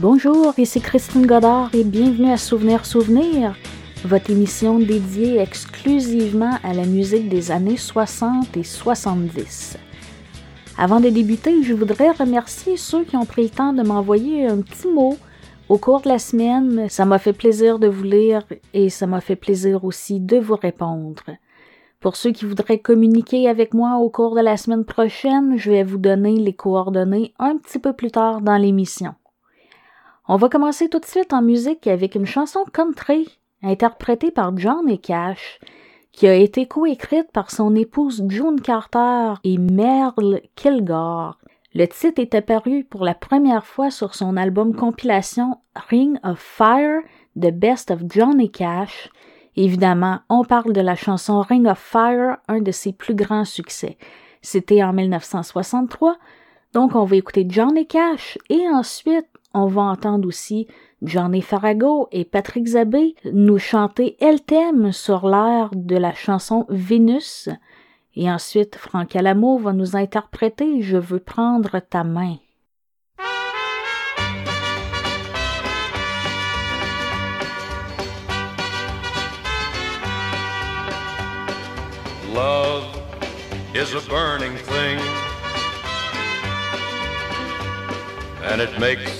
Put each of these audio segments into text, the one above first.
Bonjour, ici Christine Godard et bienvenue à Souvenir Souvenir, votre émission dédiée exclusivement à la musique des années 60 et 70. Avant de débuter, je voudrais remercier ceux qui ont pris le temps de m'envoyer un petit mot au cours de la semaine. Ça m'a fait plaisir de vous lire et ça m'a fait plaisir aussi de vous répondre. Pour ceux qui voudraient communiquer avec moi au cours de la semaine prochaine, je vais vous donner les coordonnées un petit peu plus tard dans l'émission. On va commencer tout de suite en musique avec une chanson country interprétée par John Cash, qui a été coécrite par son épouse June Carter et Merle Kilgore. Le titre est apparu pour la première fois sur son album compilation Ring of Fire, The Best of John et Cash. Évidemment, on parle de la chanson Ring of Fire, un de ses plus grands succès. C'était en 1963, donc on va écouter John et Cash et ensuite on va entendre aussi Johnny Farago et Patrick Zabé nous chanter El Thème sur l'air de la chanson Vénus. Et ensuite, Franck Alamo va nous interpréter Je veux prendre ta main. Love is a burning thing, and it makes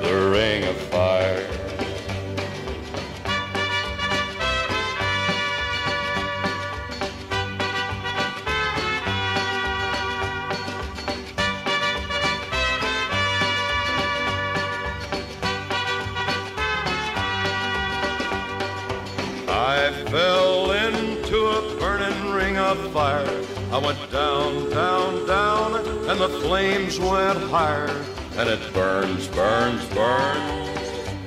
the ring of fire. I fell into a burning ring of fire. I went down, down, down, and the flames went higher and it burns, burns, burns.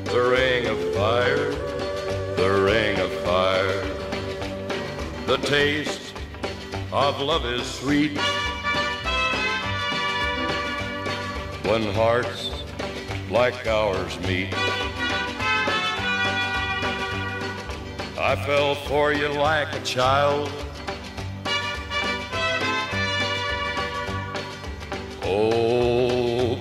The ring of fire, the ring of fire. The taste of love is sweet. When hearts like ours meet. I fell for you like a child. Oh,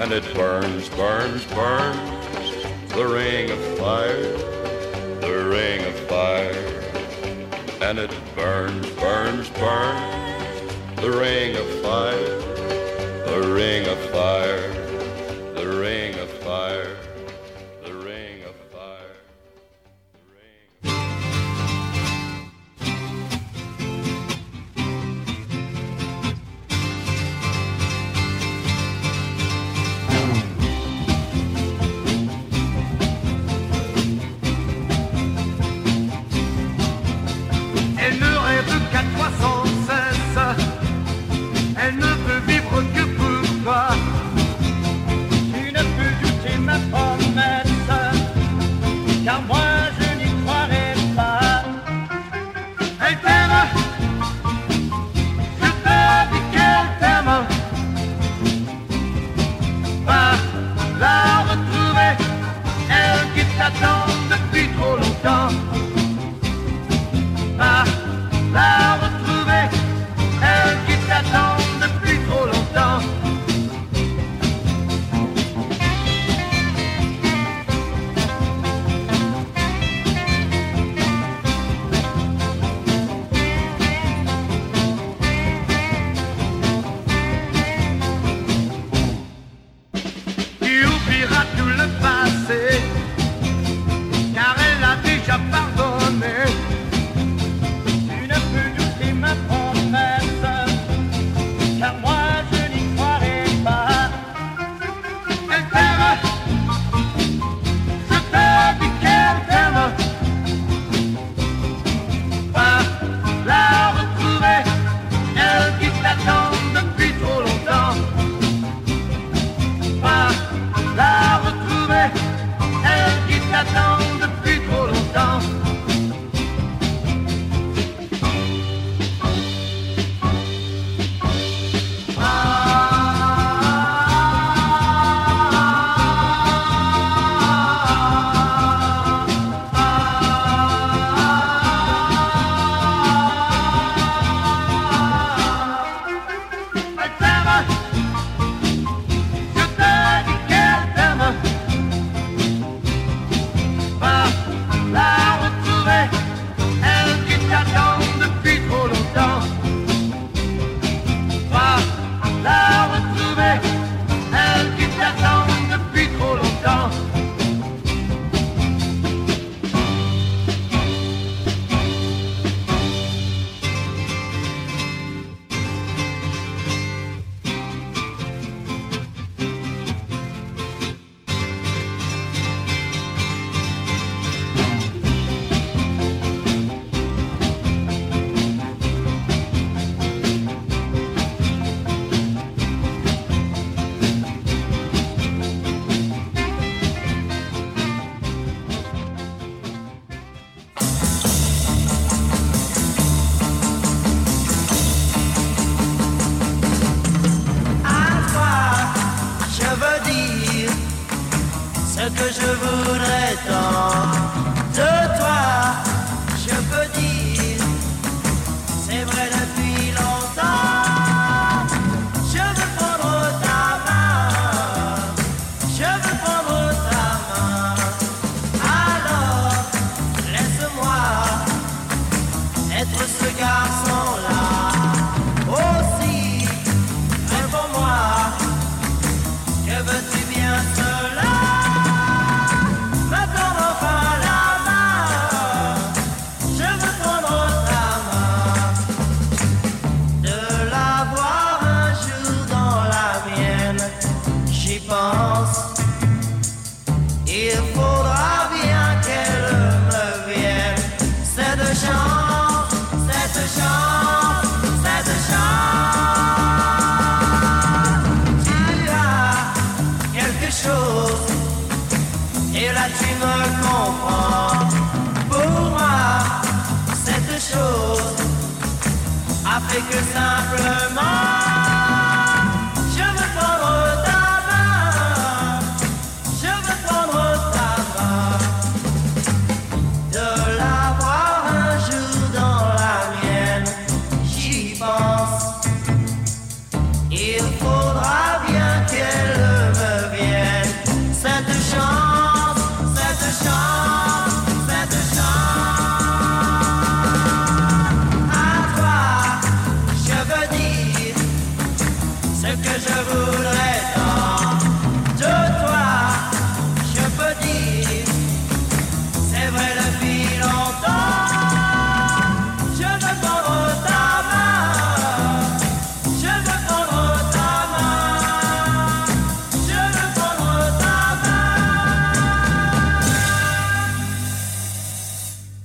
And it burns, burns, burns, the ring of fire, the ring of fire. And it burns, burns, burns, the ring of fire, the ring of fire,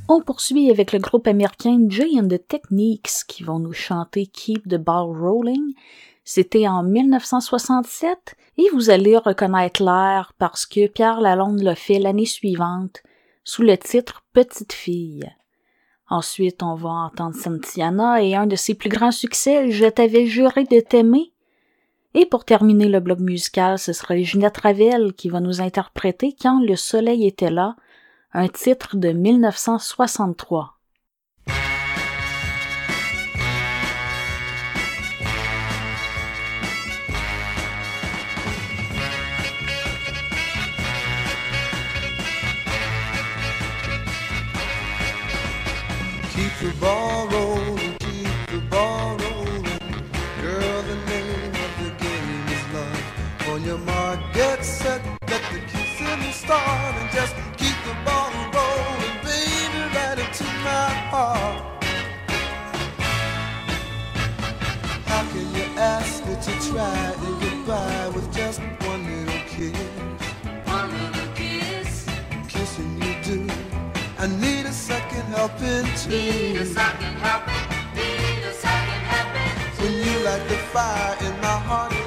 On poursuit avec le groupe américain Jay and the Techniques qui vont nous chanter Keep the Ball Rolling. C'était en 1967 et vous allez reconnaître l'air parce que Pierre Lalonde l'a fait l'année suivante sous le titre Petite fille. Ensuite, on va entendre Santiana et un de ses plus grands succès, Je t'avais juré de t'aimer. Et pour terminer le blog musical, ce sera Ginette Ravel qui va nous interpréter Quand le soleil était là un titre de 1963. Keep the ball rolling, keep the ball rolling. Girl, the name of the game is love. On your mark, get set, let the kiss in the start and just How can you ask me to try to with just one little kiss? One little kiss. Kissing you do. I need a second helping too. Need a second helping. Need a second helping. When you light the fire in my heart.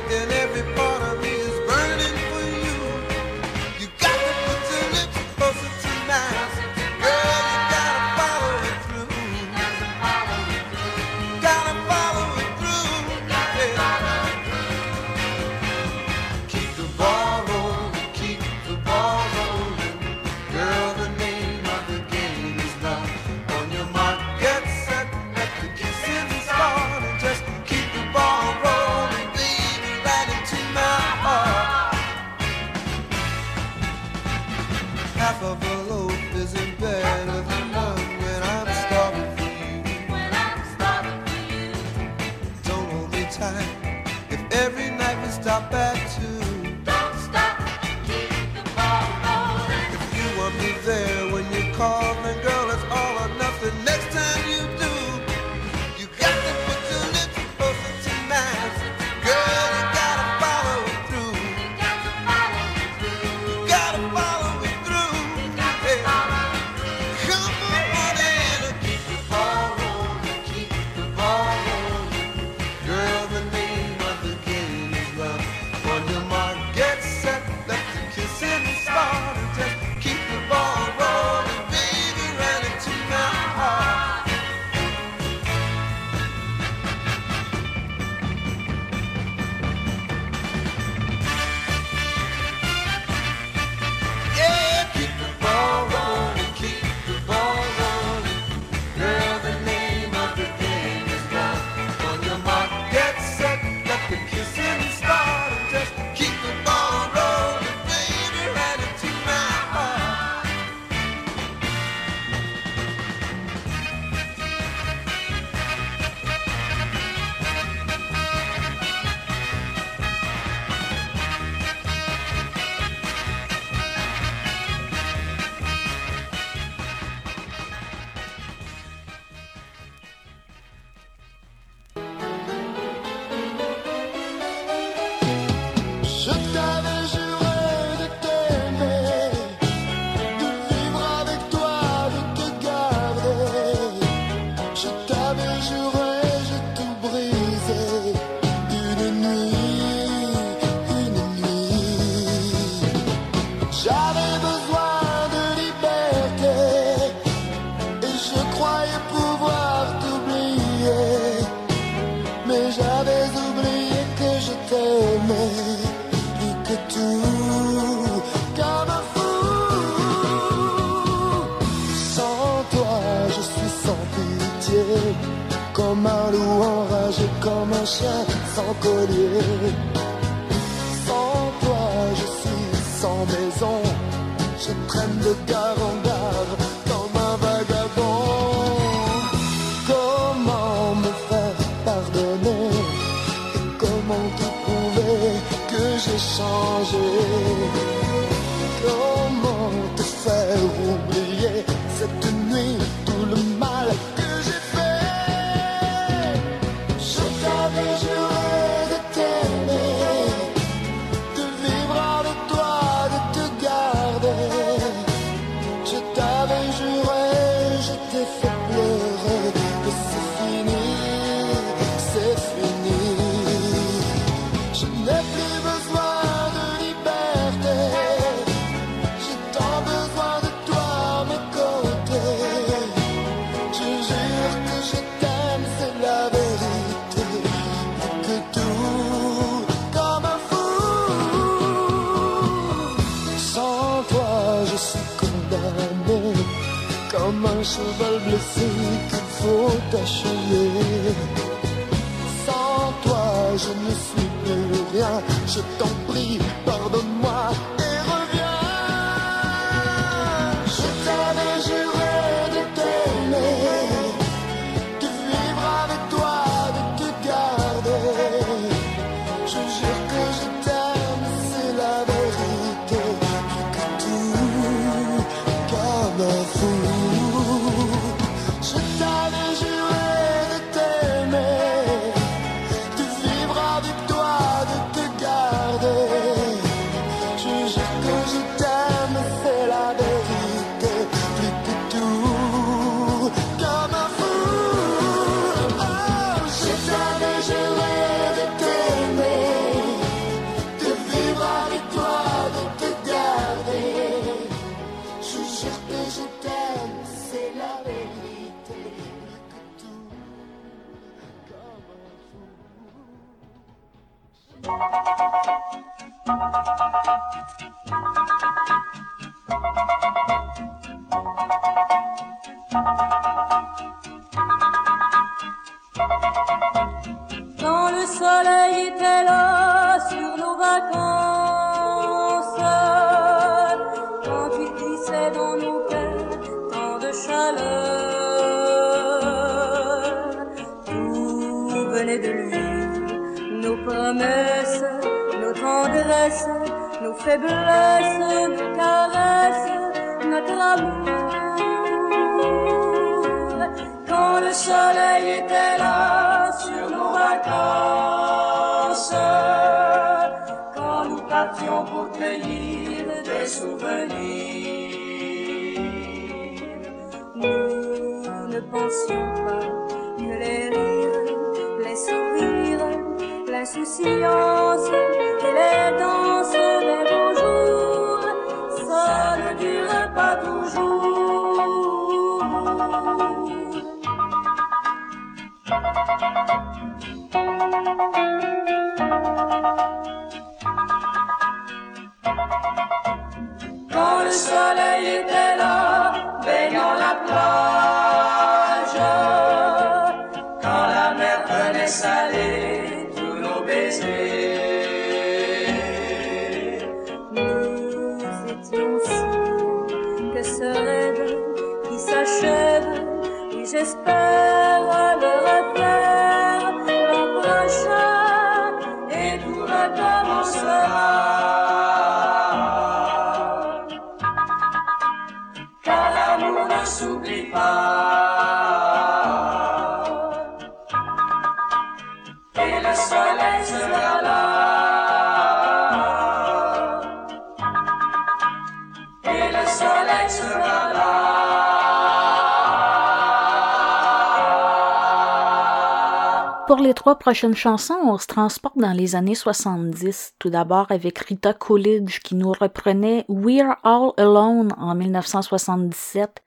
Pour les trois prochaines chansons, on se transporte dans les années 70, tout d'abord avec Rita Coolidge qui nous reprenait We're All Alone en 1977,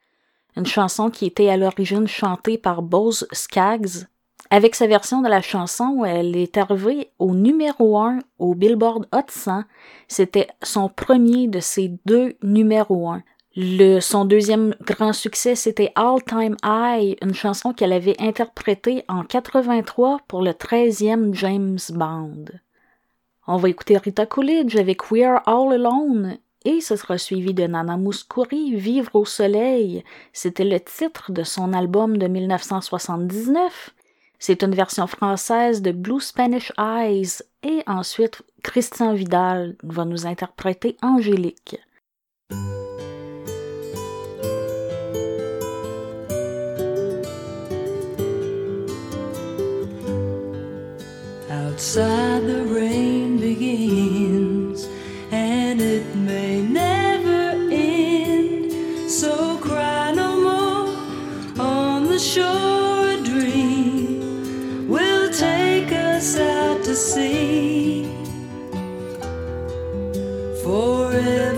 une chanson qui était à l'origine chantée par Bose Skaggs. Avec sa version de la chanson, elle est arrivée au numéro 1 au Billboard Hot 100. C'était son premier de ses deux numéros 1. Le, son deuxième grand succès, c'était All Time High, une chanson qu'elle avait interprétée en 83 pour le 13e James Bond. On va écouter Rita Coolidge avec We're All Alone et ce sera suivi de Nana Mouskouri, Vivre au soleil. C'était le titre de son album de 1979. C'est une version française de Blue Spanish Eyes et ensuite Christian Vidal va nous interpréter Angélique. Outside the rain begins, and it may never end. So cry no more on the shore. A dream will take us out to sea forevermore,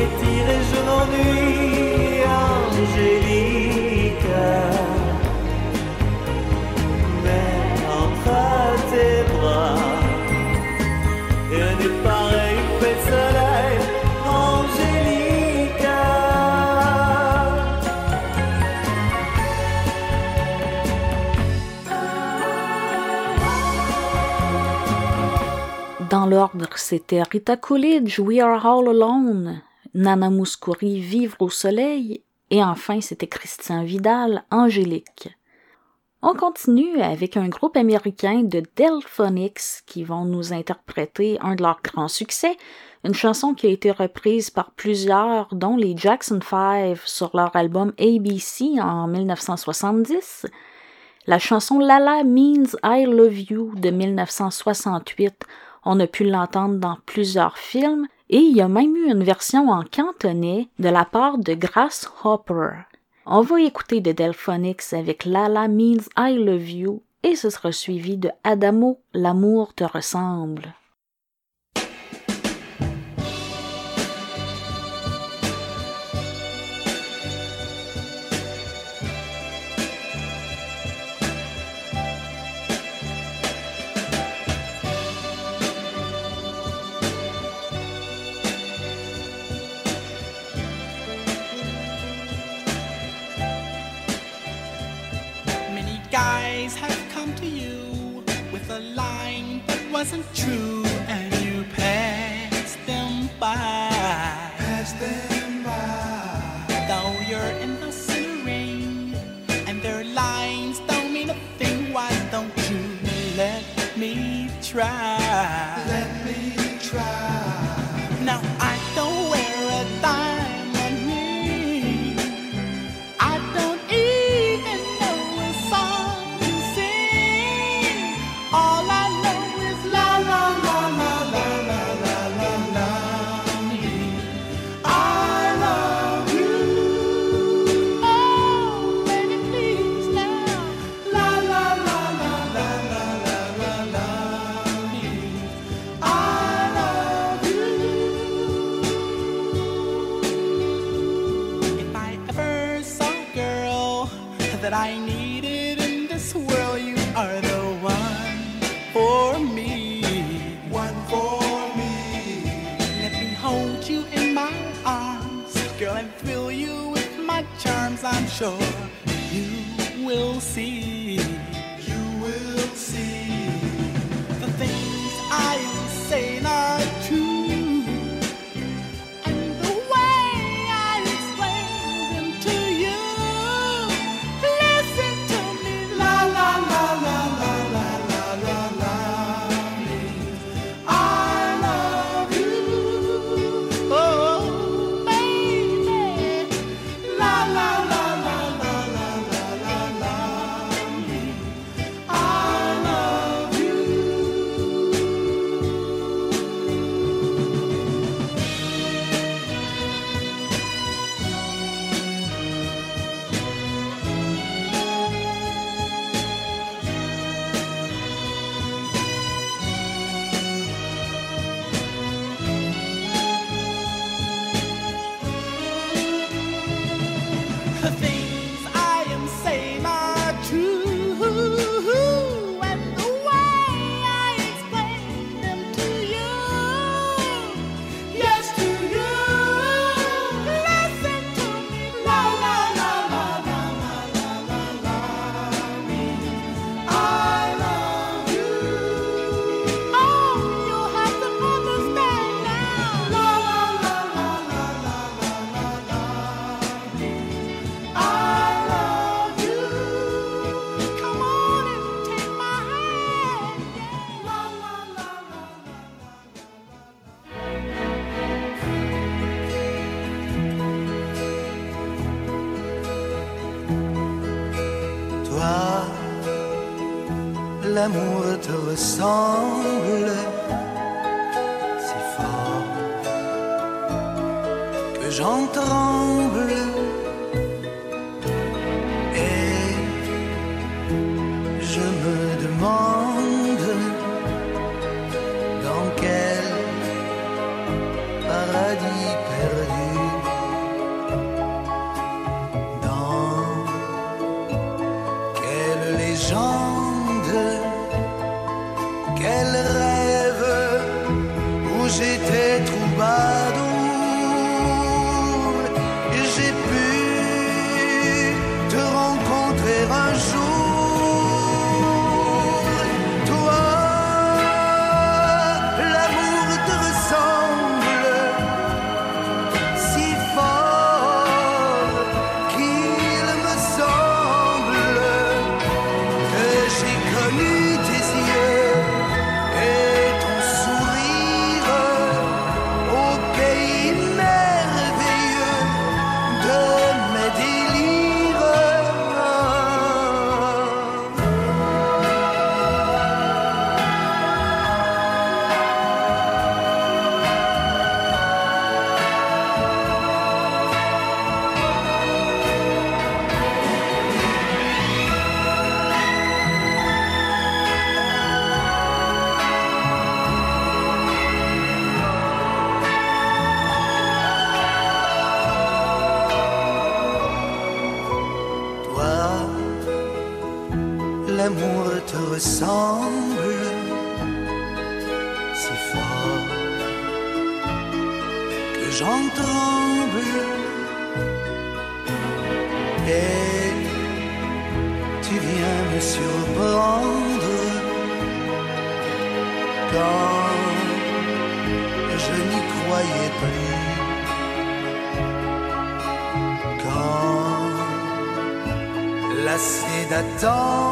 s'étire et je m'ennuie, Angélique. Mais entre tes bras, rien n'est pareil, fait de soleil, Angélique. Dans l'ordre, c'était Rita Coolidge, We Are All Alone, Nana Mouskouri, Vivre au soleil, et enfin c'était Christian Vidal, Angélique. On continue avec un groupe américain de Delphonics qui vont nous interpréter un de leurs grands succès, une chanson qui a été reprise par plusieurs, dont les Jackson Five sur leur album ABC en 1970, la chanson Lala Means I Love You de 1968. On a pu l'entendre dans plusieurs films, et il y a même eu une version en cantonais de la part de Grasshopper. On va écouter de Delphonics avec Lala Means I Love You et ce sera suivi de Adamo, l'amour te ressemble. wasn't true. We'll see. 走。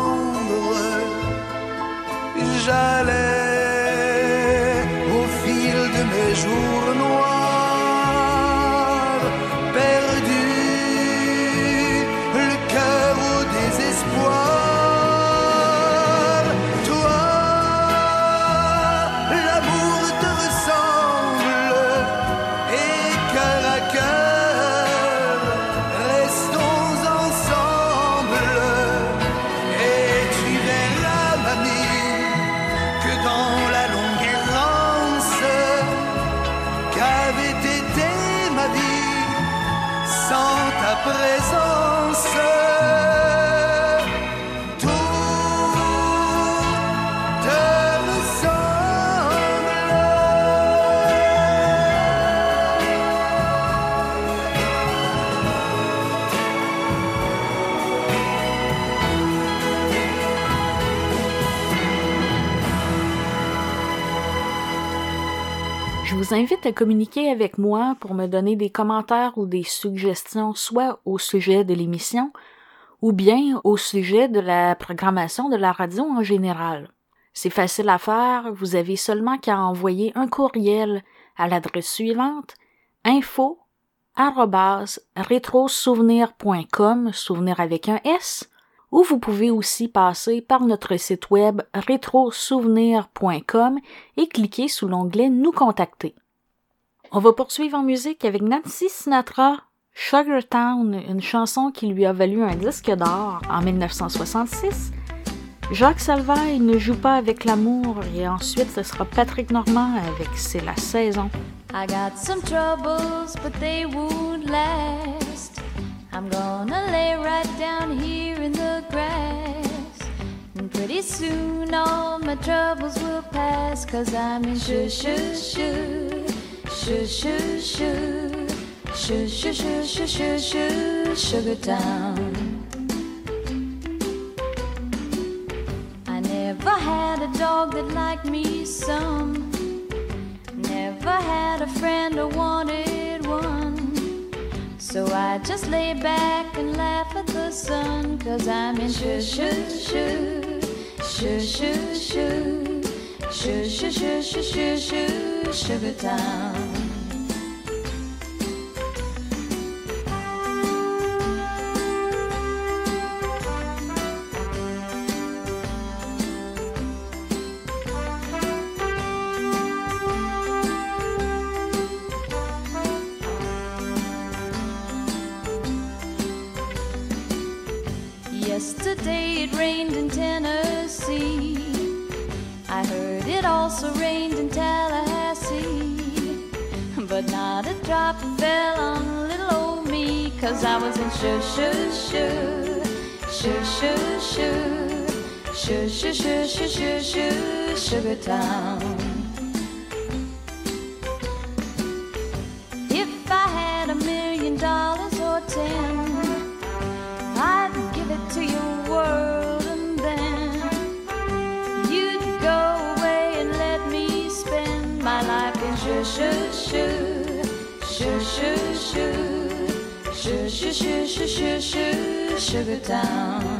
Invite à communiquer avec moi pour me donner des commentaires ou des suggestions, soit au sujet de l'émission, ou bien au sujet de la programmation de la radio en général. C'est facile à faire, vous avez seulement qu'à envoyer un courriel à l'adresse suivante info rétrosouvenir.com, souvenir avec un S, ou vous pouvez aussi passer par notre site web rétrosouvenir.com et cliquer sous l'onglet Nous contacter. On va poursuivre en musique avec Nancy Sinatra, Sugar Town, une chanson qui lui a valu un disque d'or en 1966. Jacques Salvaille ne joue pas avec l'amour et ensuite ce sera Patrick Normand avec C'est la saison. I got some troubles, but they won't last. I'm gonna lay right down here in the grass. And pretty soon all my troubles will pass. Cause I'm in shoo shoo shoo, shoo shoo shoo shoo shoo shoo, Sugar Town. I never had a dog that liked me some. Never had a friend or wanted one. So I just lay back and laugh at the sun. Cause I'm in shoo shoo shoo, shoo shoo shoo, shoo shoo shoo shoo shoo shoo, Sugar Town. shoo shoo shoo. Shoo shoo shoo. Shoo shoo shoo shoo shoo sugar town down.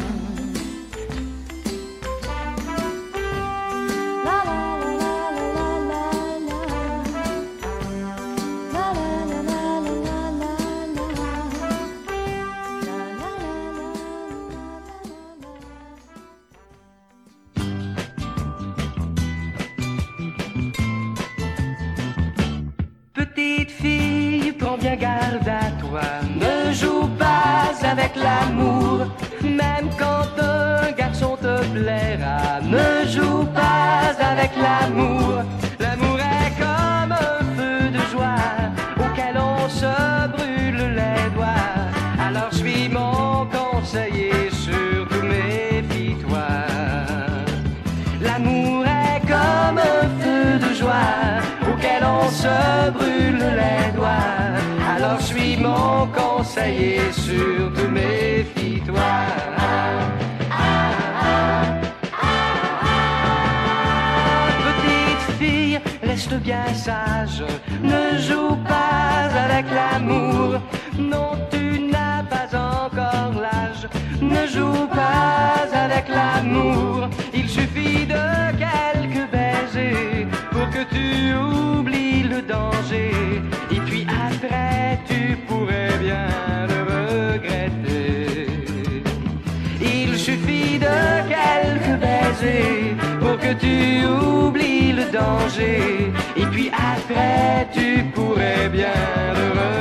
que tu oublies le danger. Et puis après, tu pourrais bien le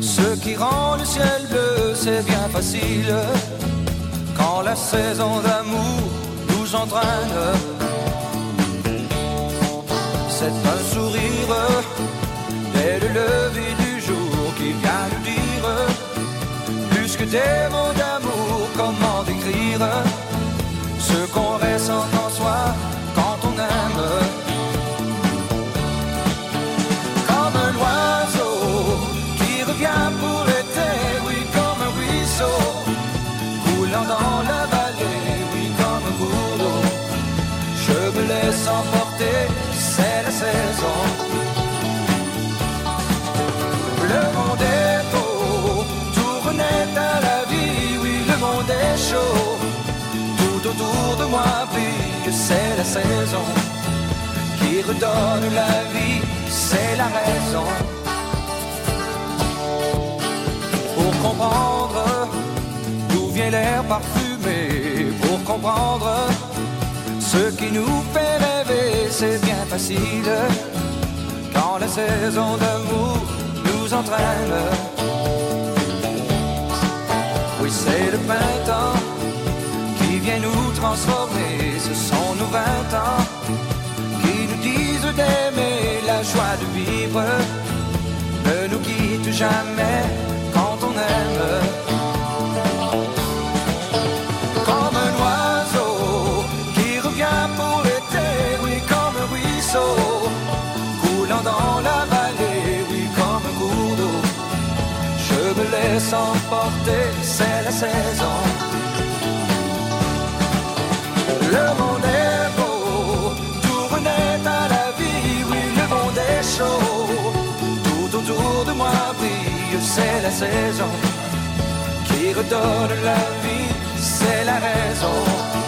Ce qui rend le ciel bleu, c'est bien facile. Quand la saison d'amour nous entraîne, c'est un sourire dès le lever du jour qui vient nous dire plus que des mots d'amour, comment décrire? Le monde est beau, tout à la vie, oui, le monde est chaud. Tout autour de moi brille, que c'est la saison qui redonne la vie, c'est la raison. Pour comprendre d'où vient l'air parfumé, pour comprendre ce qui nous fait rêver, c'est bien facile la saison d'amour nous entraîne. Oui, c'est le printemps qui vient nous transformer. Ce sont nos vingt ans qui nous disent d'aimer la joie de vivre. Ne nous quitte jamais quand on aime. Le monde est beau, tout renaît à la vie, oui, le monde est chaud. Tout autour de moi brille, c'est la saison qui redonne la vie, c'est la raison.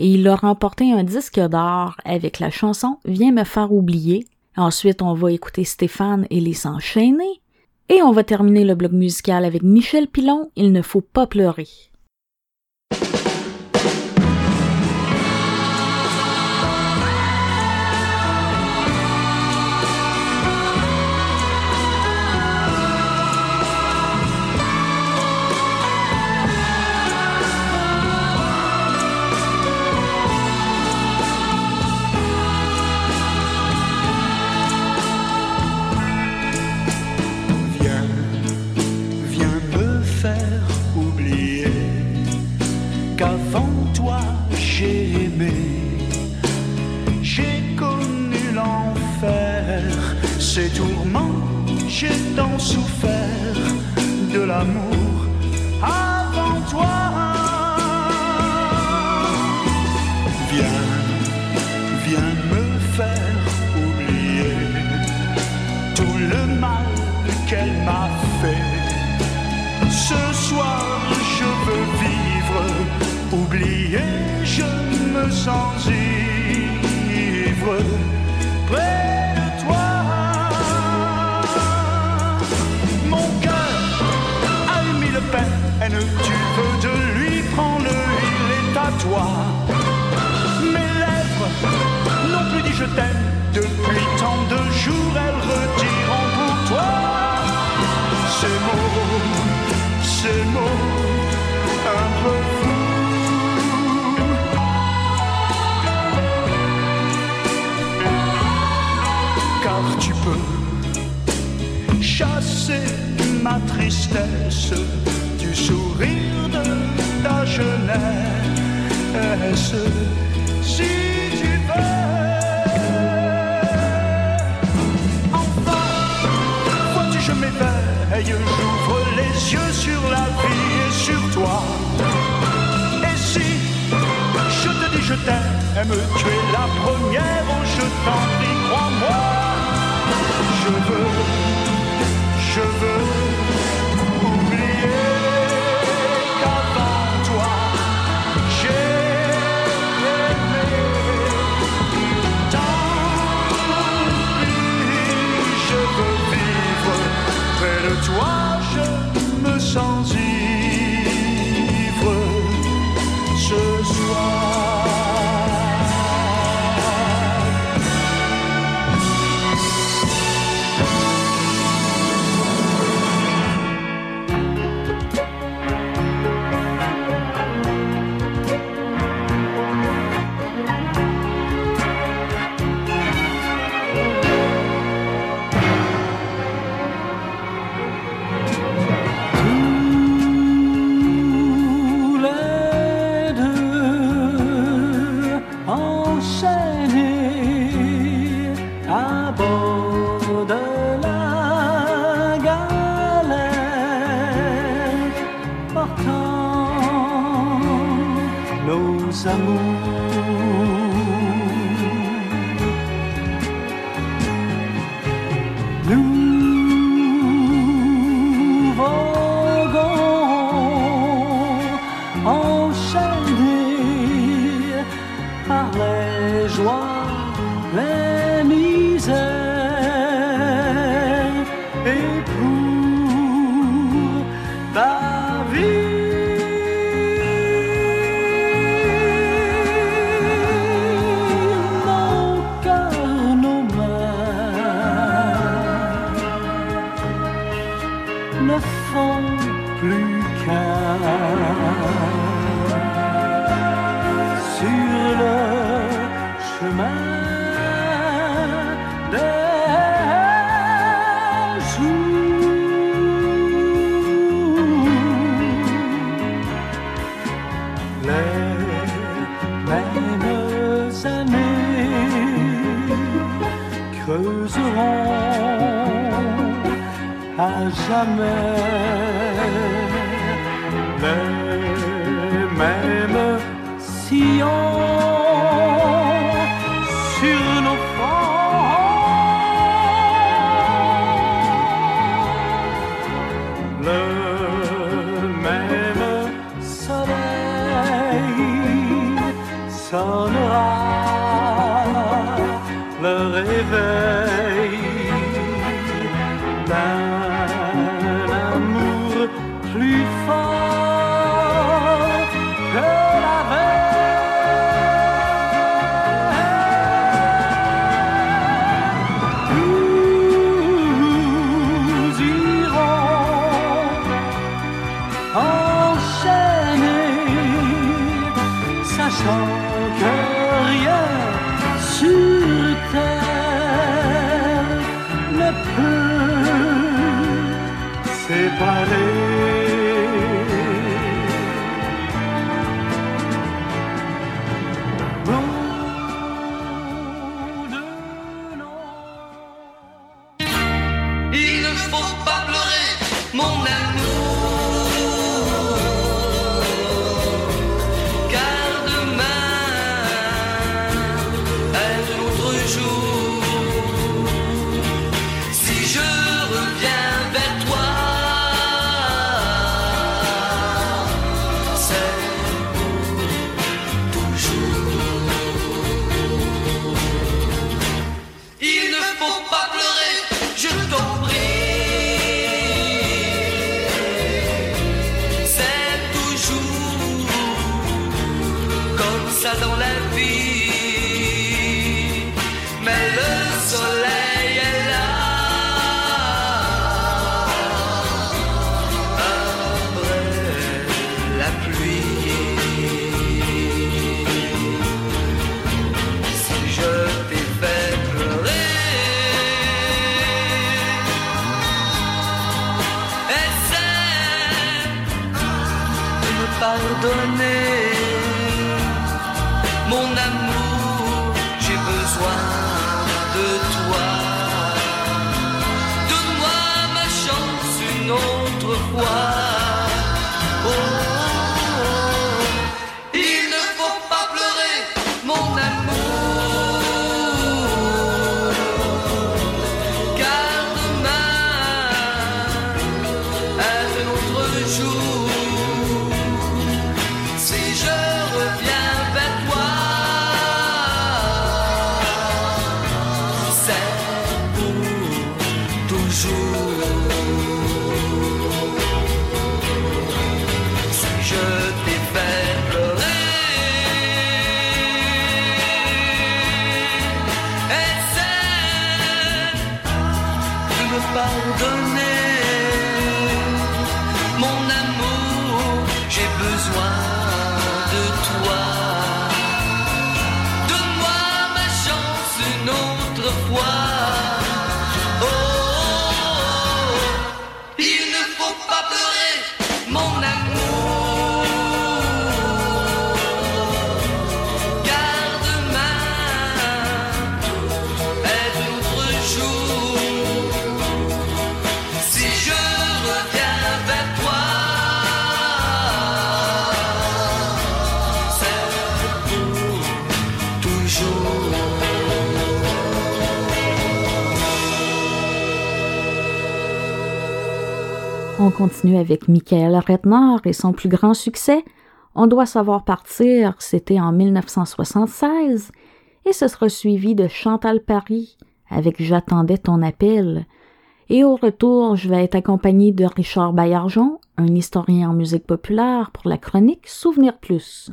et il a remporté un disque d'or avec la chanson Viens me faire oublier. Ensuite, on va écouter Stéphane et les s'enchaîner. Et on va terminer le bloc musical avec Michel Pilon, Il ne faut pas pleurer. Qu'avant toi j'ai aimé. J'ai connu l'enfer, ses tourments, j'ai tant souffert de l'amour avant oublier, je me sens ivre près de toi. Mon cœur a émis le peine, tu veux de lui prendre, il est à toi. Mes lèvres n'ont plus dit je t'aime tristesse du sourire de ta jeunesse. Si tu veux, enfin, vois-tu, je m'éveille, j'ouvre les yeux sur la vie et sur toi. Et si je te dis je t'aime, tu es la première, oh, je t'en prie, jamais les mêmes sur pardonner. Mon amour, j'ai besoin continue avec Michael Redner et son plus grand succès. On doit savoir partir, c'était en 1976, et ce sera suivi de Chantal Paris avec J'attendais ton appel. Et au retour, je vais être accompagné de Richard Baillargeon, un historien en musique populaire, pour la chronique Souvenir Plus.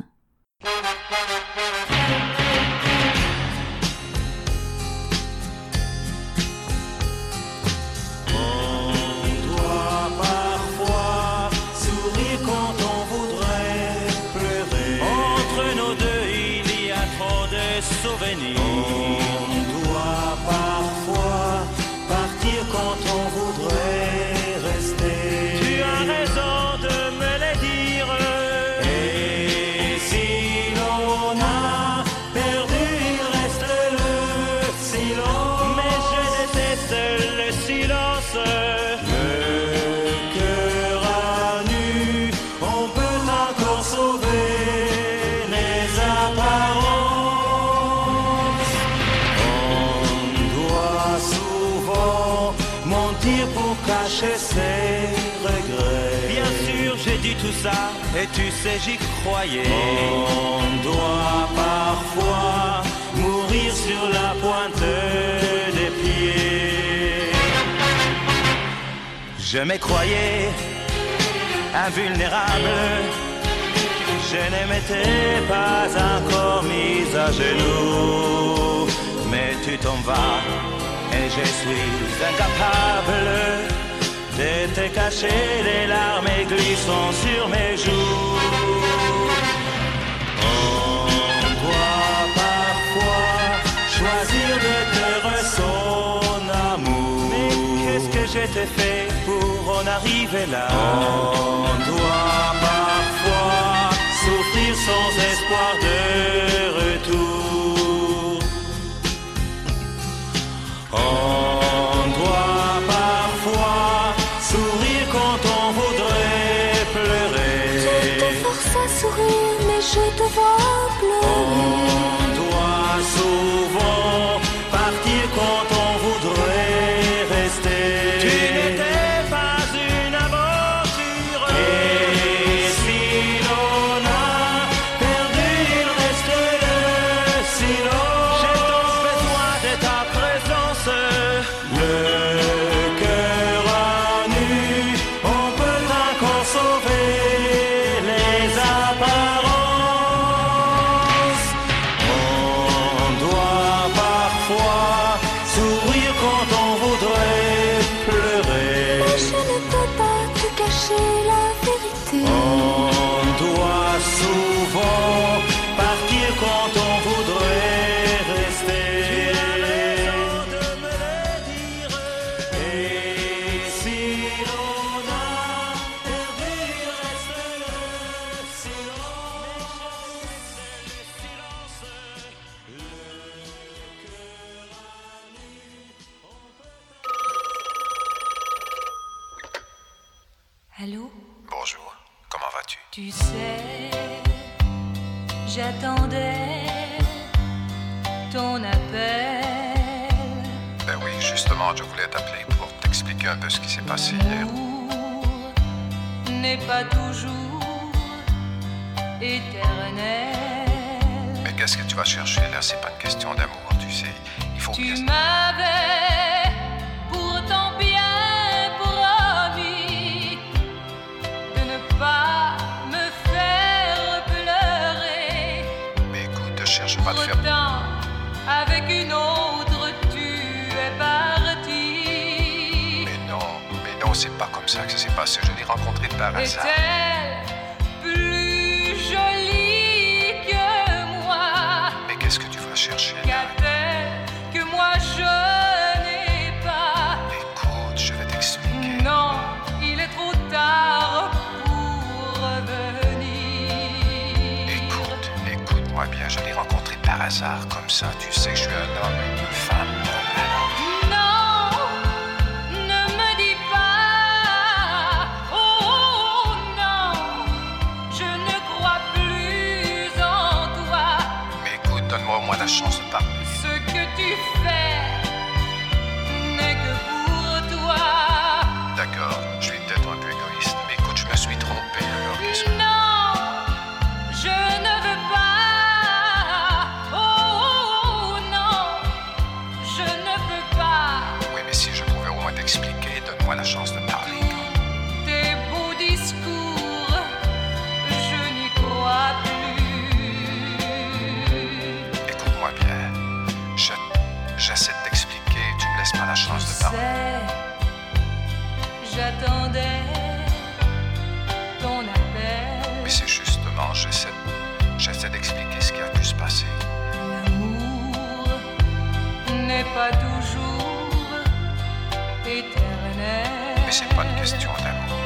Et tu sais, j'y croyais. On doit parfois mourir sur la pointe des pieds. Je me croyais invulnérable. Je ne m'étais pas encore mise à genoux. Mais tu t'en vas et je suis incapable te cacher les larmes glissant sur mes joues. On doit parfois choisir de te son amour. Mais qu'est-ce que je t'ai fait pour en arriver là? On doit parfois souffrir sans espoir de À sourire, mais je te vois pleurer. S'est passé. Je l'ai rencontré par hasard. Est-elle plus jolie que moi? Mais qu'est-ce que tu vas chercher là? Que moi je n'ai pas? Écoute, je vais t'expliquer. Non, il est trop tard pour revenir. Écoute, écoute-moi bien, je l'ai rencontré par hasard, comme ça. Tu sais que je suis un homme de. C'est, j'attendais ton appel. Mais c'est justement, j'essaie, j'essaie d'expliquer ce qui a pu se passer. L'amour n'est pas toujours éternel. Mais c'est pas une question d'amour.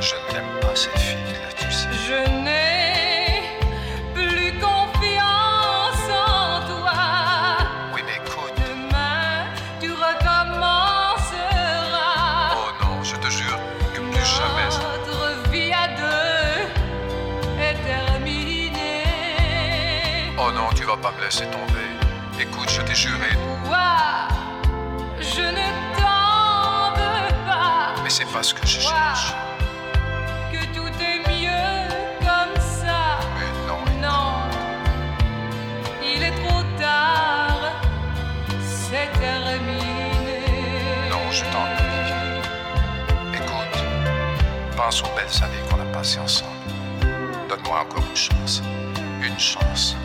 Je n'aime pas cette fille-là, tu sais. Je n'ai pas me laisser tomber. Écoute, je t'ai juré. Je ne t'en veux pas. Mais c'est pas ce que je cherche. Que tout est mieux comme ça. Mais non, Non, il est trop tard. C'est terminé. non, je t'en prie. Écoute, pense aux belles années qu'on a passées ensemble. Donne-moi encore une chance. Une chance.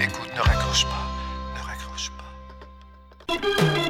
Écoute, ne raccroche pas. Ne raccroche pas.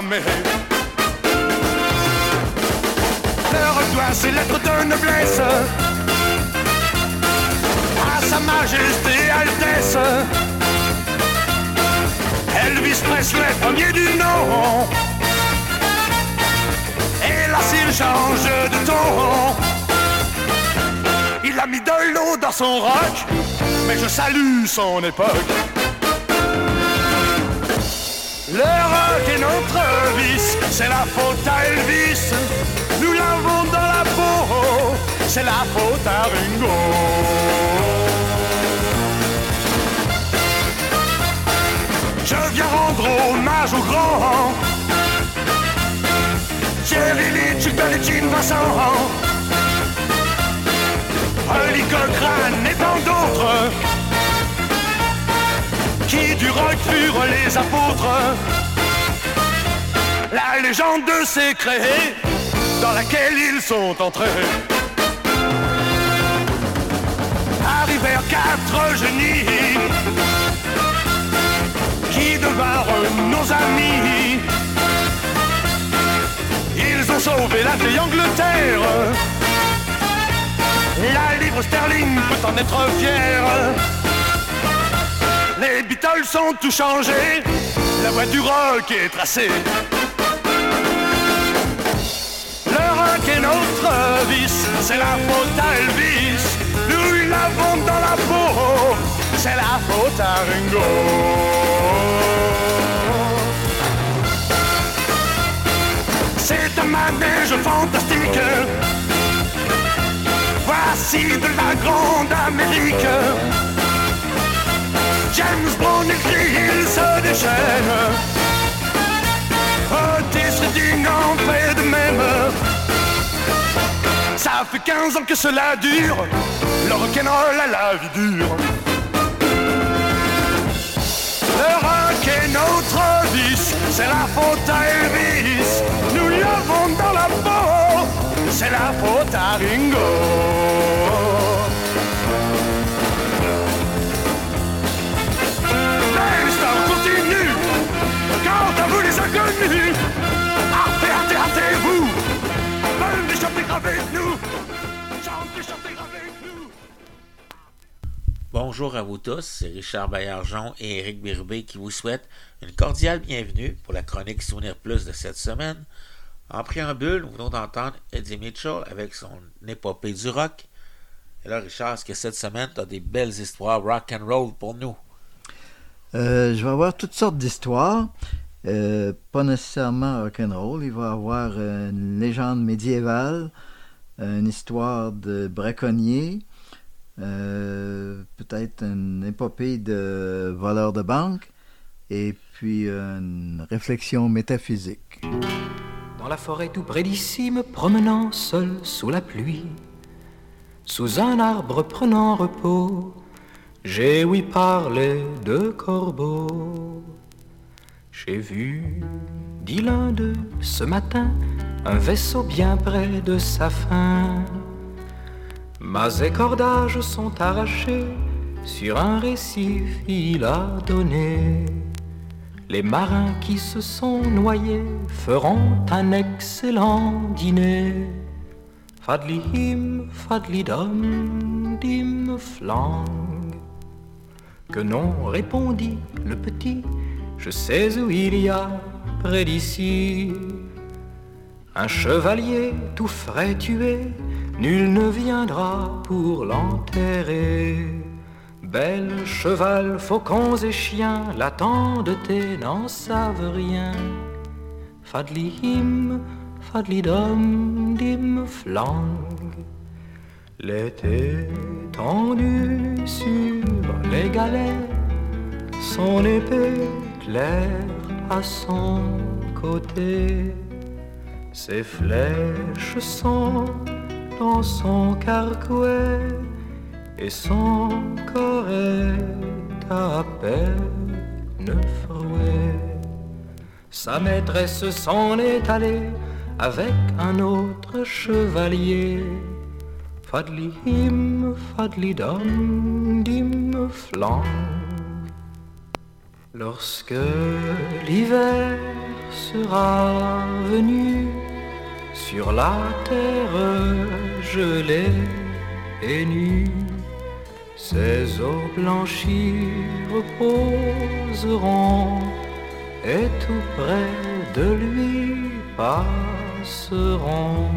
Leur doit ses lettres de noblesse à sa majesté Altesse. Elvis Presley, premier du nom. Et là, s'il change de ton, il a mis de l'eau dans son rock, mais je salue son époque. Vice, c'est la faute à Elvis. Nous l'avons dans la peau, c'est la faute à Ringo. Je viens rendre hommage aux grands. Jerry Lee, Chuck Berry, Gene Vincent. Holly Cochrane et tant d'autres qui du rock furent les apôtres. La légende s'est créée dans laquelle ils sont entrés. Arrivèrent quatre génies qui devinrent nos amis. Ils ont sauvé la vieille Angleterre. La livre sterling peut en être fière. Les Beatles sont tout changés, la voie du rock est tracée. Est notre vice, c'est la faute à Elvis. Nous l'avons dans la peau, c'est la faute à Ringo. C'est un manège fantastique. Voici de la grande Amérique. James Bond écrit, il se déchaîne. Otis Redding en fait de même. Ça fait 15 ans que cela dure, le rock'n'roll a la vie dure. Le rock est notre vice, c'est la faute à Elvis. Nous l'avons dans la peau, c'est la faute à Ringo. L'histoire continue Quant à vous les inconnus avec nous Chantez, chantez avec nous Bonjour à vous tous, c'est Richard Baillargeon et Éric Birubé qui vous souhaitent une cordiale bienvenue pour la chronique Souvenir Plus de cette semaine. En préambule, nous venons d'entendre Eddie Mitchell avec son épopée du rock. Et là, Richard, est-ce que cette semaine, tu as des belles histoires rock and roll pour nous? Euh, je vais avoir toutes sortes d'histoires. Euh, pas nécessairement rock'n'roll. Il va y avoir euh, une légende médiévale, une histoire de braconnier, euh, peut-être une épopée de voleur de banque, et puis une réflexion métaphysique. Dans la forêt tout près d'ici, me promenant seul sous la pluie, sous un arbre prenant repos, j'ai ouï parler de corbeaux. J'ai vu, dit l'un d'eux ce matin, un vaisseau bien près de sa fin. Mas et cordages sont arrachés, sur un récif il a donné. Les marins qui se sont noyés feront un excellent dîner. Fadli him, fadli dom, dim flang. Que non, répondit le petit, je sais où il y a près d'ici. Un chevalier tout frais tué, nul ne viendra pour l'enterrer. Bel cheval, faucons et chiens l'attendent et n'en savent rien. Fadli him, fadli dom, dim flang. L'été tendu sur les galets, son épée claire à son côté. Ses flèches sont dans son carcouet et son corps est à peine froué. Sa maîtresse s'en est allée avec un autre chevalier. Fadli him, fadli dim. Lorsque l'hiver sera venu sur la terre gelée et nue, ses eaux blanchies reposeront et tout près de lui passeront.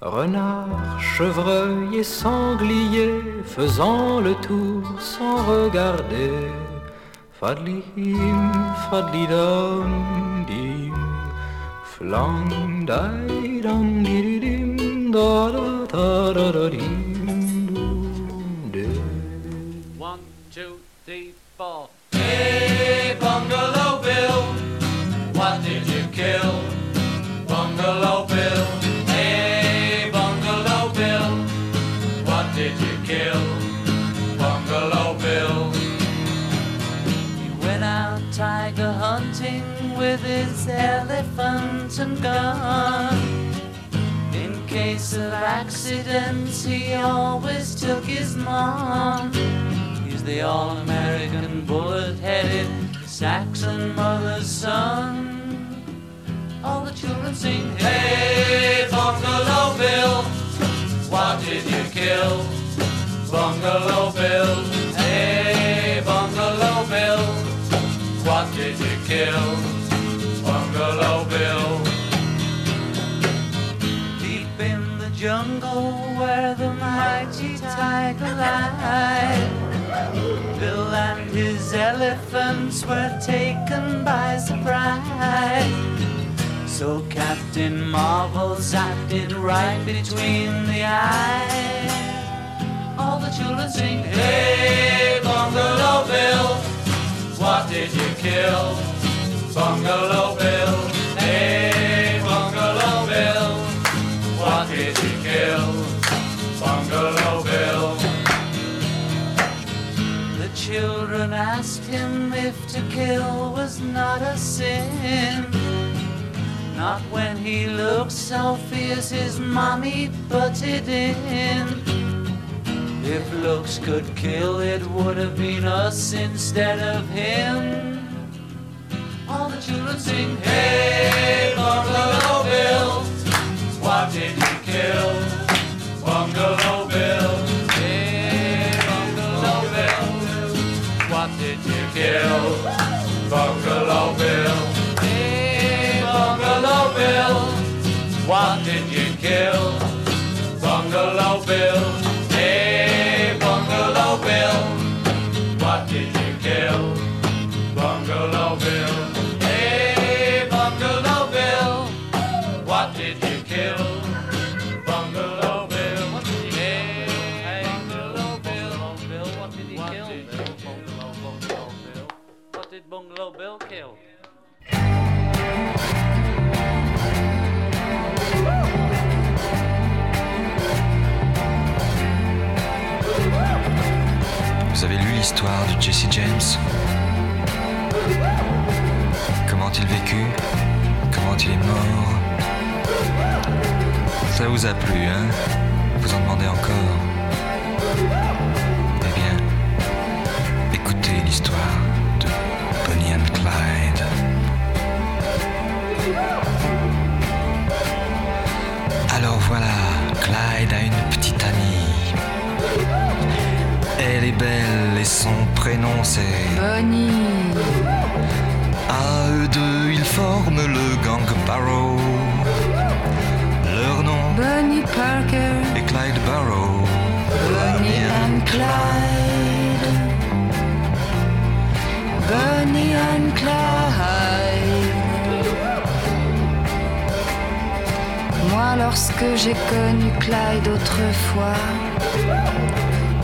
Renards, chevreuils et sangliers faisant le tour sans regarder. Fadlihim, fadlidam, dim, flam, dairam, diridim, da da da da da dim, One, two, three, four. Elephant and gun. In case of accidents, he always took his mom. He's the all-American bullet-headed Saxon mother's son. All the children sing, Hey, Bungalow Bill, what did you kill? Bungalow Bill, hey, Bungalow Bill, what did you kill? Bungalow Bill. Deep in the jungle where the mighty tiger lied. Bill and his elephants were taken by surprise. So Captain Marvel's acted right between the eyes. All the children sing, Hey, Bungalow Bill, what did you kill? Bungalow Bill, hey, Bungalow Bill, what did you kill? Bungalow Bill. The children asked him if to kill was not a sin. Not when he looks so fierce, his mommy it in. If looks could kill, it would have been us instead of him. All the children sing, Hey, Bungalow Bill, what did you kill? Bungalow Bill, hey, Bungalow Bill, what did you kill? Bungalow Bill, hey, Bungalow Bill, what did you kill? Bungalow Bill, James. Comment il vécut? Comment il est mort? Ça vous a plu, hein? Vous en demandez encore? Eh bien, écoutez l'histoire est belle et son prénom c'est Bonnie. À eux deux, ils forment le gang Barrow. Leur nom Bonnie Parker. est Clyde Barrow. Bonnie and Clyde. Bonnie and Clyde. Moi, lorsque j'ai connu Clyde autrefois,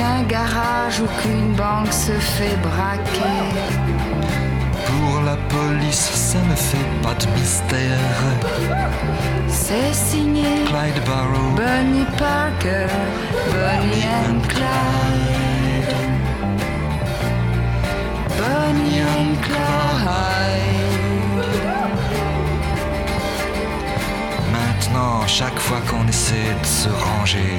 Qu'un garage ou qu'une banque se fait braquer. pour la police, ça ne fait pas de mystère. C'est signé Clyde Barrow, Bonnie Parker, Bonnie and Clyde. Bonnie and Clyde. Maintenant, chaque fois qu'on essaie de se ranger,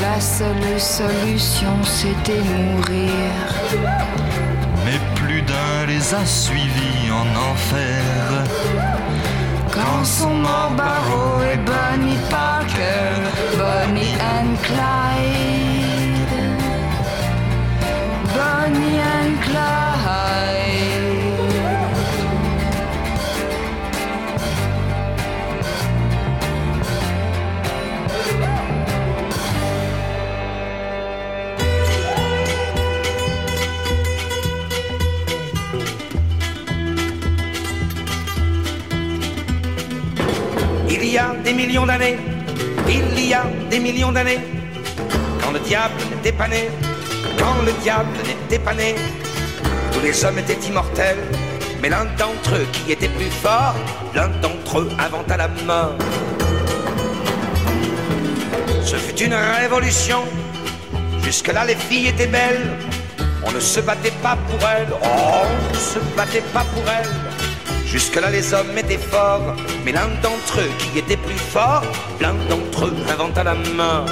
La seule solution, c'était mourir. Mais plus d'un les a suivis en enfer. Quand sont morts Barrow et Bonnie Parker, Bonnie and Clyde. Y a des millions d'années, il y a des millions d'années, quand le diable n'était pas né, quand le diable n'était pas né, tous les hommes étaient immortels, mais l'un d'entre eux qui était plus fort, l'un d'entre eux inventa la mort. Ce fut une révolution. Jusque-là, les filles étaient belles. On ne se battait pas pour elles. Oh, on ne se battait pas pour elles. Jusque-là, les hommes étaient forts. Mais l'un d'entre eux, qui était plus fort, l'un d'entre eux inventa la mort.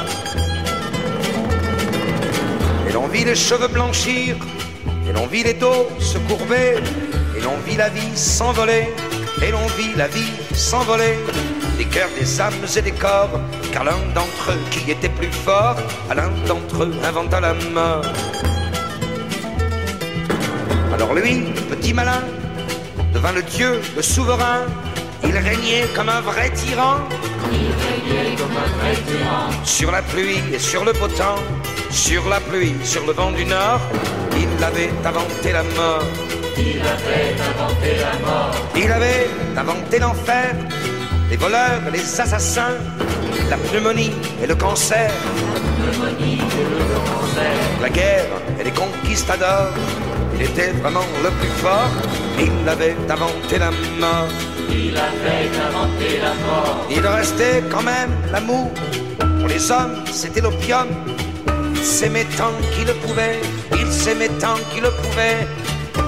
Et l'on vit les cheveux blanchir. Et l'on vit les dos se courber. Et l'on vit la vie s'envoler. Et l'on vit la vie s'envoler. Des cœurs, des âmes et des corps. Car l'un d'entre eux qui était plus fort, l'un d'entre eux inventa la mort. Alors lui, petit malin, devint le dieu, le souverain. Il régnait comme un vrai tyran. Sur la pluie et sur le beau sur la pluie, sur le vent du nord, il avait inventé la mort. Il avait inventé la mort. Il avait inventé l'enfer, les voleurs, les assassins, la pneumonie et le cancer, Pneumonie et le cancer. la guerre et les conquistadors. Il était vraiment le plus fort, il avait inventé la mort. Il avait inventé la mort. Il restait quand même l'amour. Pour les hommes, c'était l'opium. Ils s'aimaient tant qu'ils le pouvaient, ils s'aimaient tant qu'ils le pouvaient.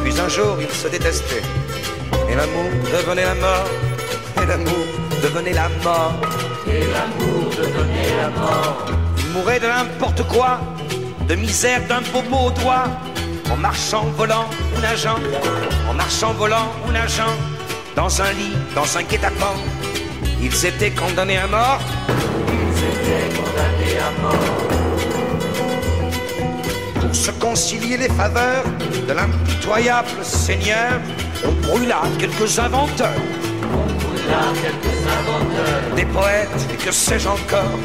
Puis un jour, ils se détestaient. Et l'amour devenait la mort. Et l'amour devenait la mort. Et l'amour devenait la mort. Il mourait de n'importe quoi, de misère d'un bobo au doigt, en marchant, volant ou nageant, en marchant, volant ou nageant, dans un lit, dans un guet-apens. Ils étaient condamnés à mort. Ils étaient condamnés à mort. Pour se concilier les faveurs de l'impitoyable Seigneur, on brûla quelques inventeurs, On brûla quelques inventeurs. des poètes et que sais-je encore?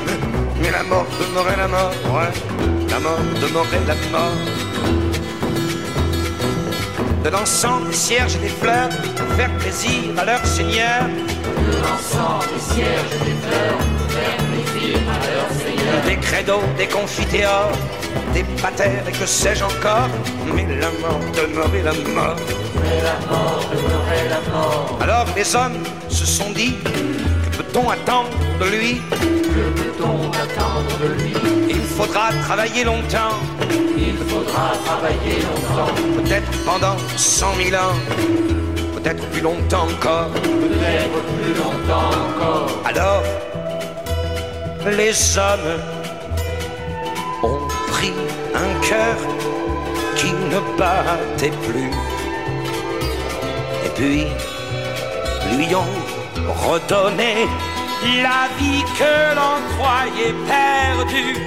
Mais la mort demeurait la mort, ouais, la mort demeurait la mort. De l'encens, des cierges et des fleurs, pour faire plaisir à leur Seigneur, De l'encens, des cierges et des fleurs, pour faire plaisir à leur Seigneur. des credos, des confiteors, des patères et que sais-je encore. Mais la mort demeurait la mort. Mais la mort demeurait la mort. Alors les hommes se sont dit, peut-on attendre de lui Que peut-on attendre de lui Il faudra travailler longtemps, Il faudra travailler longtemps. peut-être pendant cent mille ans, peut-être plus longtemps encore. Peut-être plus longtemps encore. Alors, les hommes ont pris un cœur qui ne battait plus. Et puis, lui ont redonné la vie que l'on croyait perdue.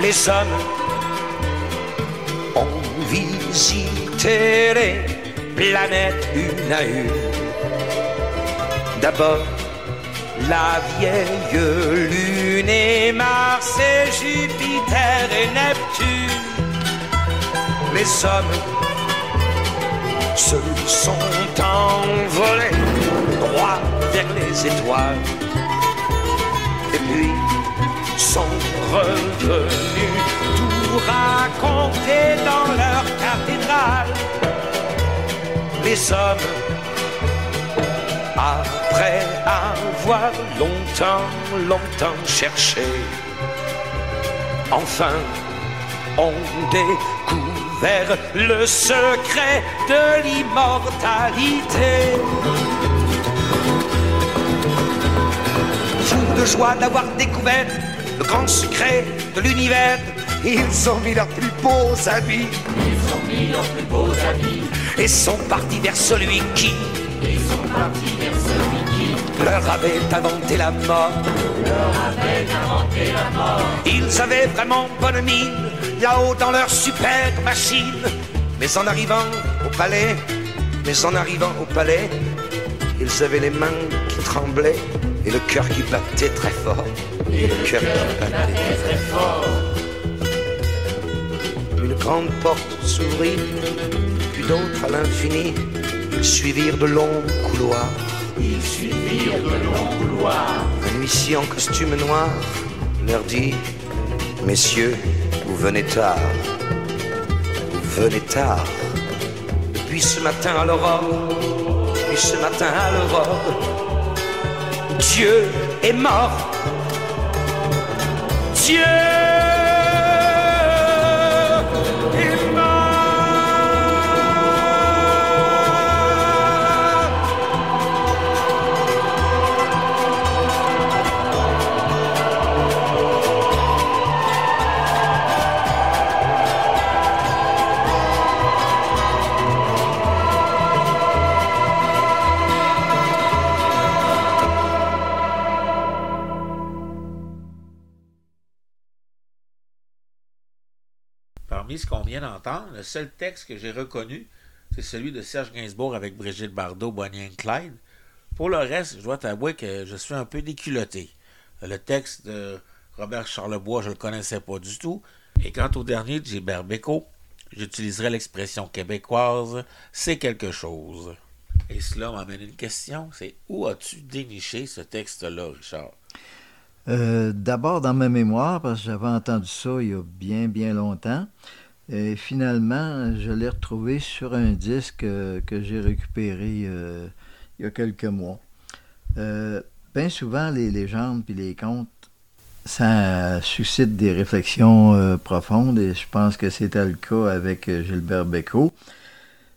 Les hommes ont visité les planètes une à une. D'abord, la vieille lune et Mars et Jupiter et Neptune. Les hommes se sont envolés vers les étoiles. Et puis sont revenus tout raconter dans leur cathédrale. Les hommes après avoir longtemps, longtemps cherché, enfin ont découvert le secret de l'immortalité. De joie d'avoir découvert le grand secret de l'univers, ils ont mis leurs plus beaux habits Ils ont mis leurs plus beaux habits. et sont partis vers celui qui? Sont partis vers celui qui? Leur avait inventé la mort. leur avait inventé la mort. Ils avaient vraiment bonne mine, là-haut dans leur super machine. Mais en arrivant au palais, mais en arrivant au palais, ils avaient les mains qui tremblaient et le cœur qui battait très fort. Et le cœur qui battait très fort. Une grande porte s'ouvrit, puis d'autres à l'infini. Ils suivirent de longs couloirs Ils suivirent de longs couloirs. Un huissier en costume noir leur dit Messieurs, vous venez tard. Vous venez tard. Depuis ce matin à l'aurore, depuis ce matin à l'aurore, Dieu est mort. Dieu ce qu'on vient d'entendre, le seul texte que j'ai reconnu, c'est celui de Serge Gainsbourg avec Brigitte Bardot, Bonnie and Clyde. Pour le reste, je dois t'avouer que je suis un peu déculotté. Le texte de Robert Charlebois, je le connaissais pas du tout. Et quant au dernier de Gilbert Bécaud, j'utiliserai l'expression québécoise c'est quelque chose. Et cela m'amène une question, c'est où as-tu déniché ce texte-là, Richard? Euh, D'abord dans ma mémoire, parce que j'avais entendu ça il y a bien, bien longtemps. Et finalement, je l'ai retrouvé sur un disque euh, que j'ai récupéré euh, il y a quelques mois. Euh, bien souvent, les légendes puis les contes, ça suscite des réflexions profondes et je pense que c'était le cas avec Gilbert Bécaud.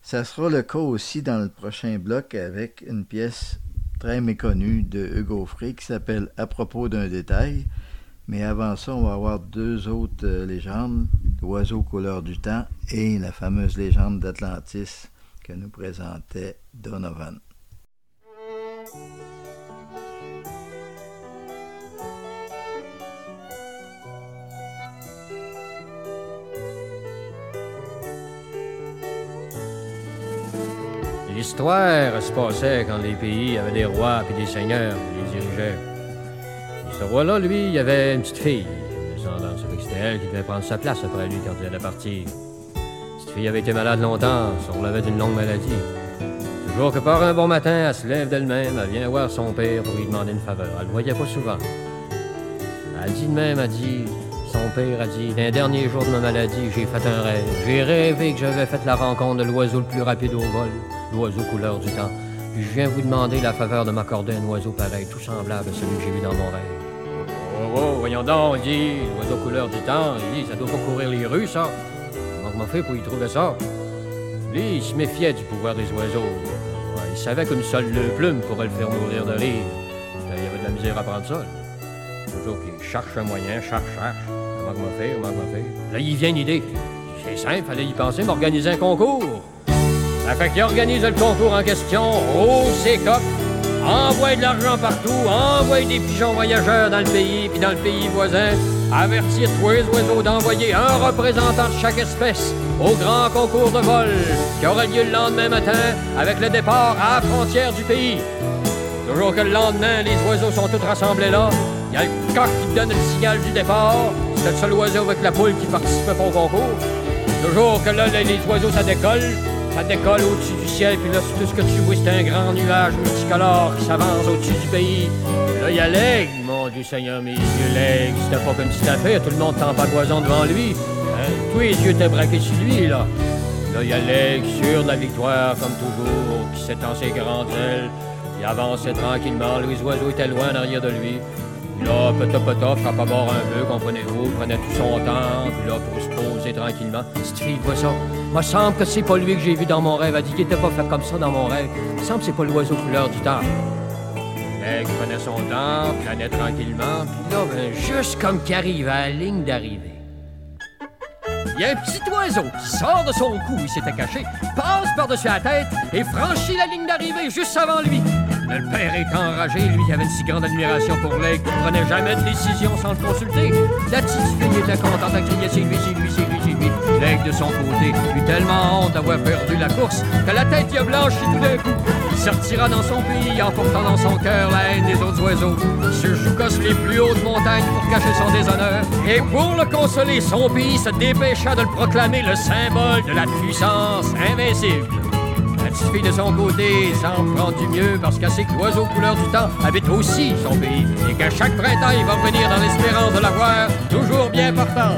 Ça sera le cas aussi dans le prochain bloc avec une pièce très méconnue de Hugo Frey qui s'appelle À propos d'un détail. Mais avant ça, on va avoir deux autres légendes, l'oiseau couleur du temps et la fameuse légende d'Atlantis que nous présentait Donovan. L'histoire se passait quand les pays avaient des rois et des seigneurs qui les dirigeaient. Et ce roi-là, lui, il avait une petite fille, elle qui devait prendre sa place après lui quand il allait partir. Cette fille avait été malade longtemps, se relevait d'une longue maladie. Toujours que par un bon matin, elle se lève d'elle-même, elle vient voir son père pour lui demander une faveur. Elle le voyait pas souvent. Elle dit de même, elle dit, son père a dit, d'un dernier jour de ma maladie, j'ai fait un rêve. J'ai rêvé que j'avais fait la rencontre de l'oiseau le plus rapide au vol, l'oiseau couleur du temps. Puis je viens vous demander la faveur de m'accorder un oiseau pareil, tout semblable à celui que j'ai vu dans mon rêve. Oh, oh, voyons donc, il dit, l'oiseau couleur du temps, il dit, ça doit pas courir les rues, ça. Comment m'a fait pour y trouver ça? Lui, il se méfiait du pouvoir des oiseaux. Il savait qu'une seule plume pourrait le faire mourir de rire. Ben, Il y avait de la misère à prendre ça. Toujours qu'il cherche un moyen, cherche, cherche. Comment m'a fait, comment m'a fait? Là, il vient une idée. C'est simple, fallait y penser, m'organiser un concours. Ça fait qu'il organise le concours en question, oh, c'est coq, envoie de l'argent partout, envoie des pigeons voyageurs dans le pays, puis dans le pays voisin, avertir tous les oiseaux d'envoyer un représentant de chaque espèce au grand concours de vol qui aura lieu le lendemain matin avec le départ à la frontière du pays. Toujours que le lendemain, les oiseaux sont tous rassemblés là. Il y a le coq qui donne le signal du départ. C'est le seul oiseau avec la poule qui participait pas au concours. Toujours que là, les oiseaux, ça décolle. Ça décolle au-dessus du ciel, puis là, tout ce que tu vois, c'est un grand nuage multicolore qui s'avance au-dessus du pays. Là, il y a l'aigle. Mon Dieu Seigneur, mes yeux, l'aigle, c'était pas qu'une petite affaire. Tout le monde tend pas d'oison devant lui. Hein? Tous les yeux étaient braqués sur lui, là. Là, il y a l'aigle sûr de la victoire, comme toujours, qui s'étend ses grandes ailes. Il avançait tranquillement, les oiseaux étaient loin derrière de lui. Puis là, peta peta, frappe à bord un peu, comprenez-vous, prenait tout son temps, puis là, pour se poser tranquillement. Cette fille voit ça. Me semble que c'est pas lui que j'ai vu dans mon rêve. Elle dit qu'il était pas fait comme ça dans mon rêve. Me semble que c'est pas l'oiseau couleur du temps. L'aigle prenait son temps, planait tranquillement, puis là, ben, juste comme qu'il arrive à la ligne d'arrivée. Il y a un petit oiseau qui sort de son cou, il s'était caché, passe par-dessus la tête et franchit la ligne d'arrivée juste avant lui. Le père est enragé, lui qui avait une si grande admiration pour l'aigle qu'il ne prenait jamais de décision sans le consulter. La petite fille était contente à crier c'est lui, c'est lui, c'est lui, c'est lui. L'aigle de son côté eut tellement honte d'avoir perdu la course que la tête y a blanchi tout d'un coup. Il sortira dans son pays en portant dans son cœur la haine des autres oiseaux. Se joucosse les plus hautes montagnes pour cacher son déshonneur. Et pour le consoler, son pays se dépêcha de le proclamer le symbole de la puissance invincible. Petite fille de son côté s'en prend du mieux parce qu'elle sait que l'oiseau couleur du temps habite aussi son pays et qu'à chaque printemps, il va revenir dans l'espérance de la voir toujours bien partant.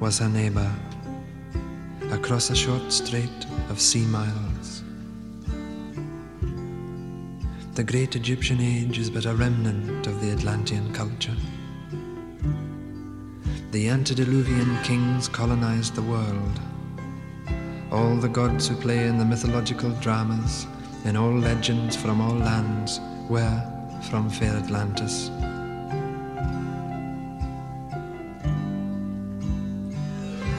was her neighbor, across a short strait of sea miles. The great Egyptian age is but a remnant of the Atlantean culture. The antediluvian kings colonized the world. All the gods who play in the mythological dramas, in all legends from all lands, were from fair Atlantis.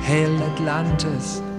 Hail Atlantis!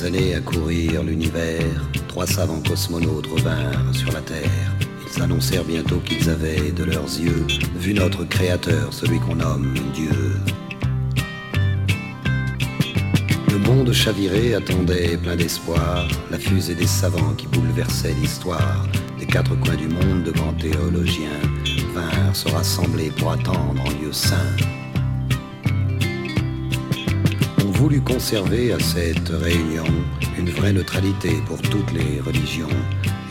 Années à courir l'univers, trois savants cosmonautes revinrent sur la Terre. Ils annoncèrent bientôt qu'ils avaient, de leurs yeux, vu notre Créateur, celui qu'on nomme Dieu. Le monde chaviré attendait, plein d'espoir, la fusée des savants qui bouleversait l'histoire. Des quatre coins du monde, de grands théologiens vinrent se rassembler pour attendre en lieu saint. On voulut conserver à cette réunion une vraie neutralité pour toutes les religions,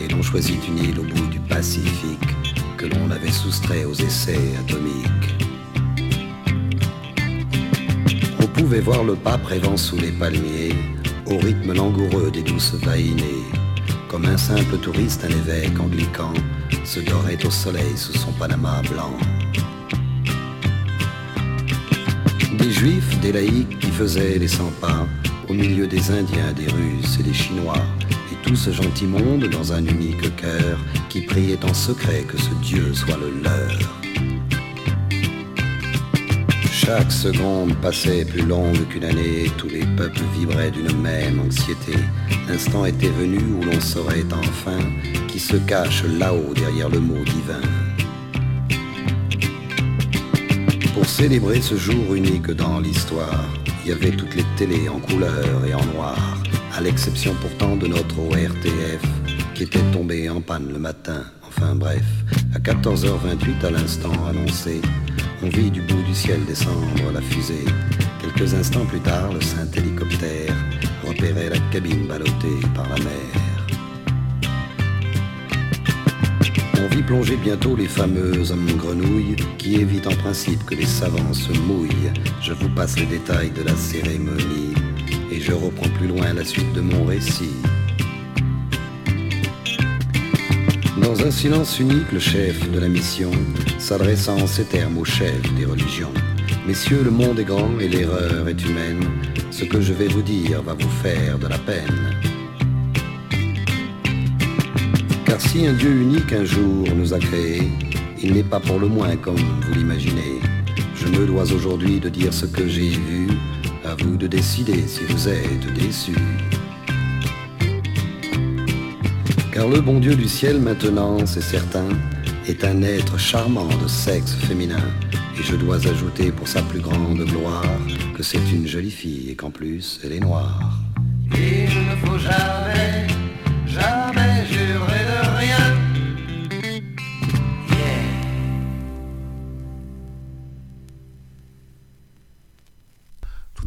et l'on choisit une île au bout du Pacifique que l'on avait soustrait aux essais atomiques. On pouvait voir le pape rêvant sous les palmiers, au rythme langoureux des douces vaïnées. Comme un simple touriste, un évêque anglican se dorait au soleil sous son panama blanc. Des juifs, des laïcs qui faisaient les 100 pas au milieu des Indiens, des Russes et des Chinois, et tout ce gentil monde dans un unique cœur qui priait en secret que ce Dieu soit le leur. Chaque seconde passait plus longue qu'une année, tous les peuples vibraient d'une même anxiété. L'instant était venu où l'on saurait enfin qui se cache là-haut derrière le mot divin. Pour célébrer ce jour unique dans l'histoire, il y avait toutes les télés en couleur et en noir, à l'exception pourtant de notre ORTF qui était tombé en panne le matin. Enfin bref, à 14h28 à l'instant annoncé, on vit du bout du ciel descendre la fusée. Quelques instants plus tard, le saint hélicoptère repérait la cabine ballottée par la mer. Vit plonger bientôt les fameuses grenouilles qui évitent en principe que les savants se mouillent. Je vous passe les détails de la cérémonie et je reprends plus loin la suite de mon récit. Dans un silence unique, le chef de la mission, s'adressant en ces termes au chef des religions. Messieurs, le monde est grand et l'erreur est humaine. Ce que je vais vous dire va vous faire de la peine. Car si un Dieu unique un jour nous a créés, il n'est pas pour le moins comme vous l'imaginez. Je me dois aujourd'hui de dire ce que j'ai vu, à vous de décider si vous êtes déçus. Car le bon Dieu du ciel maintenant, c'est certain, est un être charmant de sexe féminin. Et je dois ajouter pour sa plus grande gloire que c'est une jolie fille et qu'en plus elle est noire.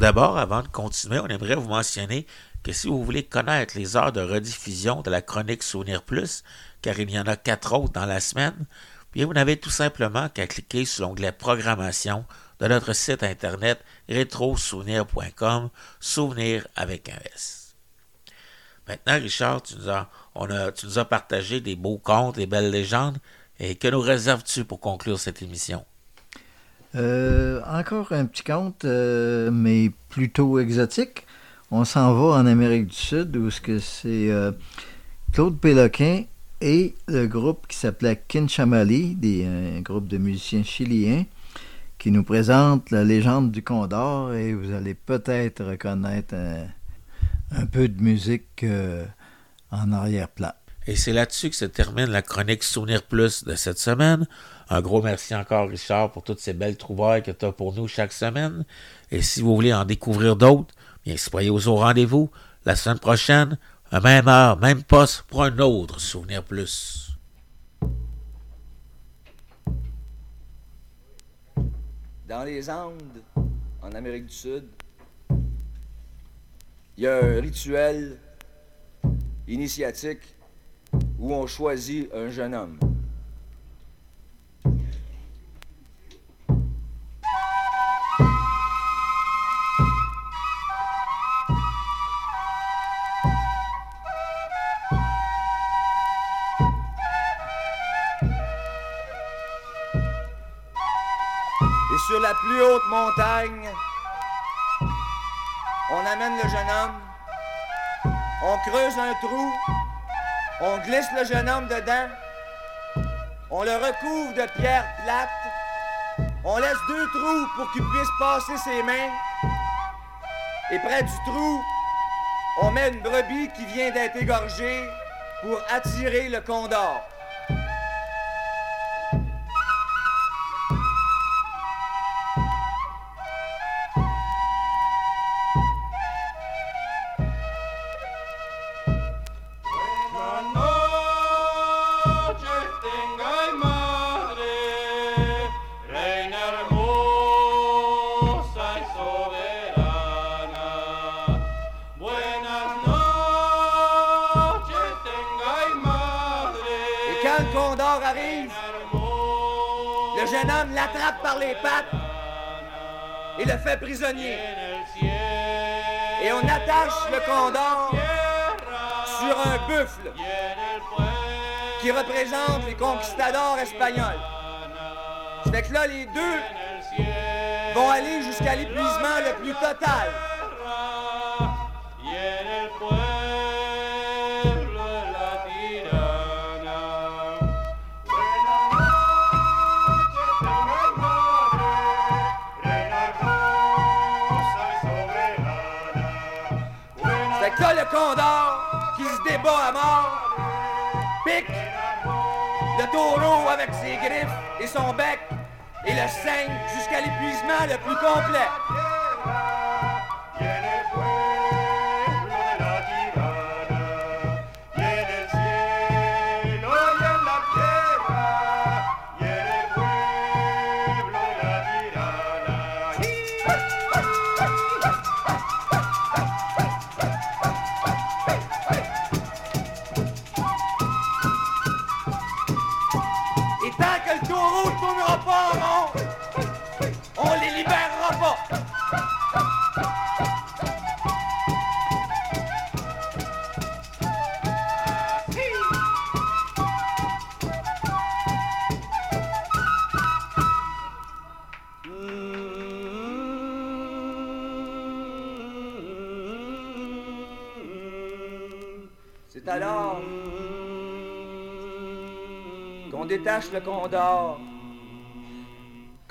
D'abord, avant de continuer, on aimerait vous mentionner que si vous voulez connaître les heures de rediffusion de la chronique Souvenir Plus, car il y en a quatre autres dans la semaine, bien vous n'avez tout simplement qu'à cliquer sur l'onglet Programmation de notre site internet rétrosouvenir.com, souvenir avec un S. Maintenant, Richard, tu nous as, tu nous as partagé des beaux contes, des belles légendes, et que nous réserves-tu pour conclure cette émission? Euh, encore un petit conte, euh, mais plutôt exotique. On s'en va en Amérique du Sud, où c'est euh, Claude Péloquin et le groupe qui s'appelait Kinchamali, des, un groupe de musiciens chiliens, qui nous présente la légende du Condor, et vous allez peut-être reconnaître un, un peu de musique en arrière-plan. Et c'est là-dessus que se termine la chronique Souvenir Plus de cette semaine. Un gros merci encore, Richard, pour toutes ces belles trouvailles que tu as pour nous chaque semaine. Et si vous voulez en découvrir d'autres, bien soyez au rendez-vous la semaine prochaine, à même heure, même poste, pour un autre Souvenir Plus. Dans les Andes, en Amérique du Sud, il y a un rituel initiatique où on choisit un jeune homme. Plus haute montagne, on amène le jeune homme, on creuse un trou, on glisse le jeune homme dedans, on le recouvre de pierres plates, on laisse deux trous pour qu'il puisse passer ses mains, et près du trou, on met une brebis qui vient d'être égorgée pour attirer le condor. Et on attache le condor sur un buffle qui représente les conquistadors espagnols. C'est que là, les deux vont aller jusqu'à l'épuisement le plus total. Taureau avec ses griffes et son bec et le saigne jusqu'à l'épuisement le plus complet. Le condor,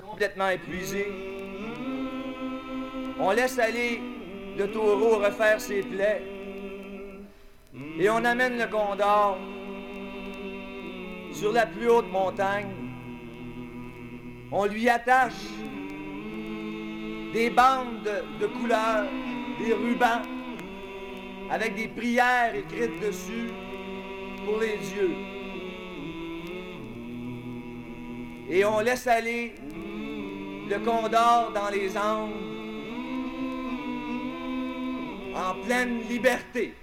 complètement épuisé. On laisse aller le taureau refaire ses plaies. Et on amène le condor sur la plus haute montagne. On lui attache des bandes de, couleurs, des rubans, avec des prières écrites dessus pour les dieux. Et on laisse aller le condor dans les Andes en pleine liberté.